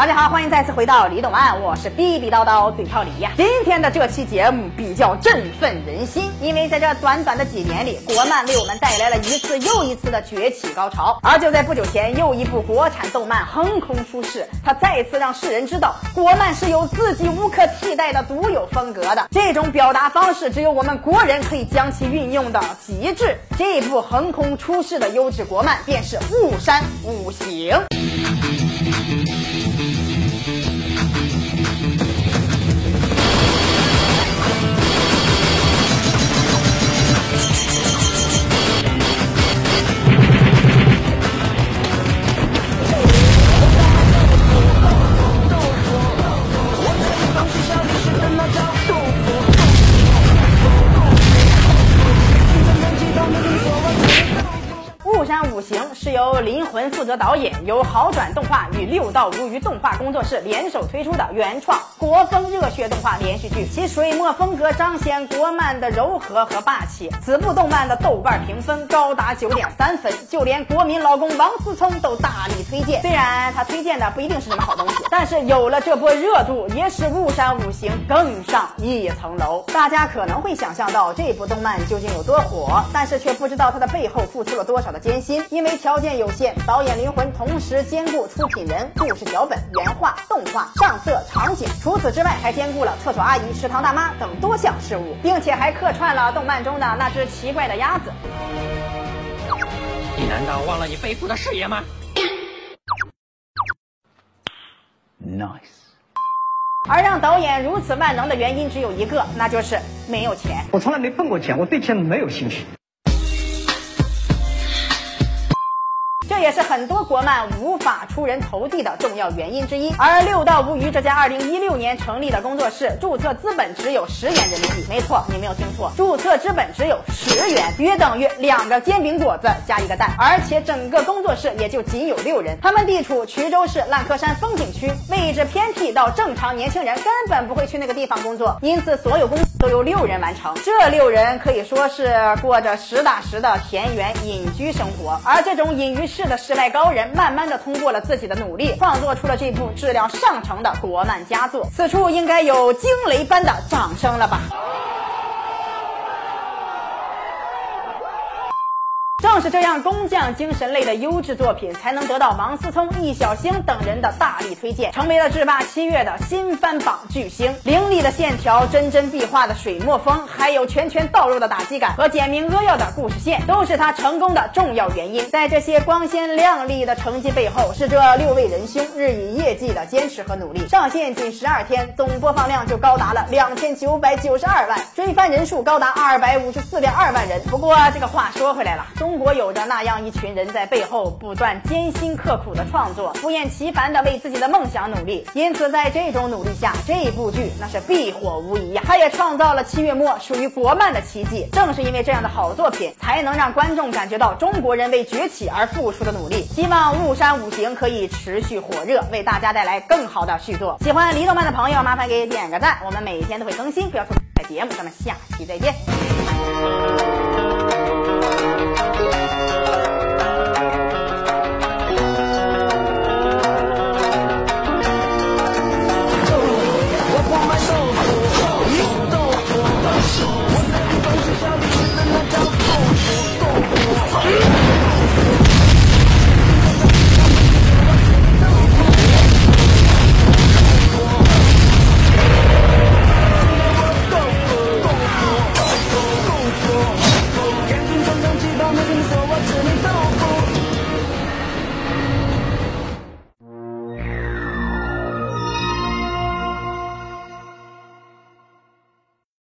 大家好，欢迎再次回到李动漫，我是逼逼叨叨嘴炮李呀。今天的这期节目比较振奋人心，因为在这短短的几年里，国漫为我们带来了一次又一次的崛起高潮。而就在不久前，又一部国产动漫横空出世，它再次让世人知道，国漫是有自己无可替代的独有风格的。这种表达方式，只有我们国人可以将其运用到极致。这部横空出世的优质国漫，便是《雾山五行》。五行是由灵魂负责导演，由好转动画与六道无余动画工作室联手推出的原创国风热血动画连续剧，其水墨风格彰显国漫的柔和和霸气。此部动漫的豆瓣评分高达九点三分，就连国民老公王思聪都大力推荐。虽然他推荐的不一定是什么好东西，但是有了这波热度，也使雾山五行更上一层楼。大家可能会想象到这部动漫究竟有多火，但是却不知道它的背后付出了多少的艰辛。因为条件有限，导演灵魂同时兼顾出品人、故事脚本、原画、动画、上色、场景。除此之外，还兼顾了厕所阿姨、食堂大妈等多项事务，并且还客串了动漫中的那只奇怪的鸭子。你难道忘了你背负的事业吗？Nice。而让导演如此万能的原因只有一个，那就是没有钱。我从来没碰过钱，我对钱没有兴趣。这也是很多国漫无法出人头地的重要原因之一。而六道无余这家二零一六年成立的工作室，注册资本只有十元人民币。没错，你没有听错，注册资本只有十元，约等于两个煎饼果子加一个蛋。而且整个工作室也就仅有六人，他们地处衢州市烂柯山风景区，位置偏僻到正常年轻人根本不会去那个地方工作，因此所有工作都由六人完成。这六人可以说是过着实打实的田园隐居生活，而这种隐于市。的世外高人，慢慢的通过了自己的努力，创作出了这部质量上乘的国漫佳作。此处应该有惊雷般的掌声了吧？正是这样工匠精神类的优质作品，才能得到王思聪、易小星等人的大力推荐，成为了制霸七月的新番榜巨星。凌厉的线条、针针壁画的水墨风，还有拳拳到肉的打击感和简明扼要的故事线，都是他成功的重要原因。在这些光鲜亮丽的成绩背后，是这六位仁兄日以业绩的坚持和努力。上线仅十二天，总播放量就高达了两千九百九十二万，追番人数高达二百五十四点二万人。不过这个话说回来了，中。中国有着那样一群人在背后不断艰辛刻苦的创作，不厌其烦的为自己的梦想努力。因此，在这种努力下，这部剧那是必火无疑呀！它也创造了七月末属于国漫的奇迹。正是因为这样的好作品，才能让观众感觉到中国人为崛起而付出的努力。希望《雾山五行》可以持续火热，为大家带来更好的续作。喜欢李动漫的朋友，麻烦给点个赞。我们每天都会更新，不要错过节目。咱们下期再见。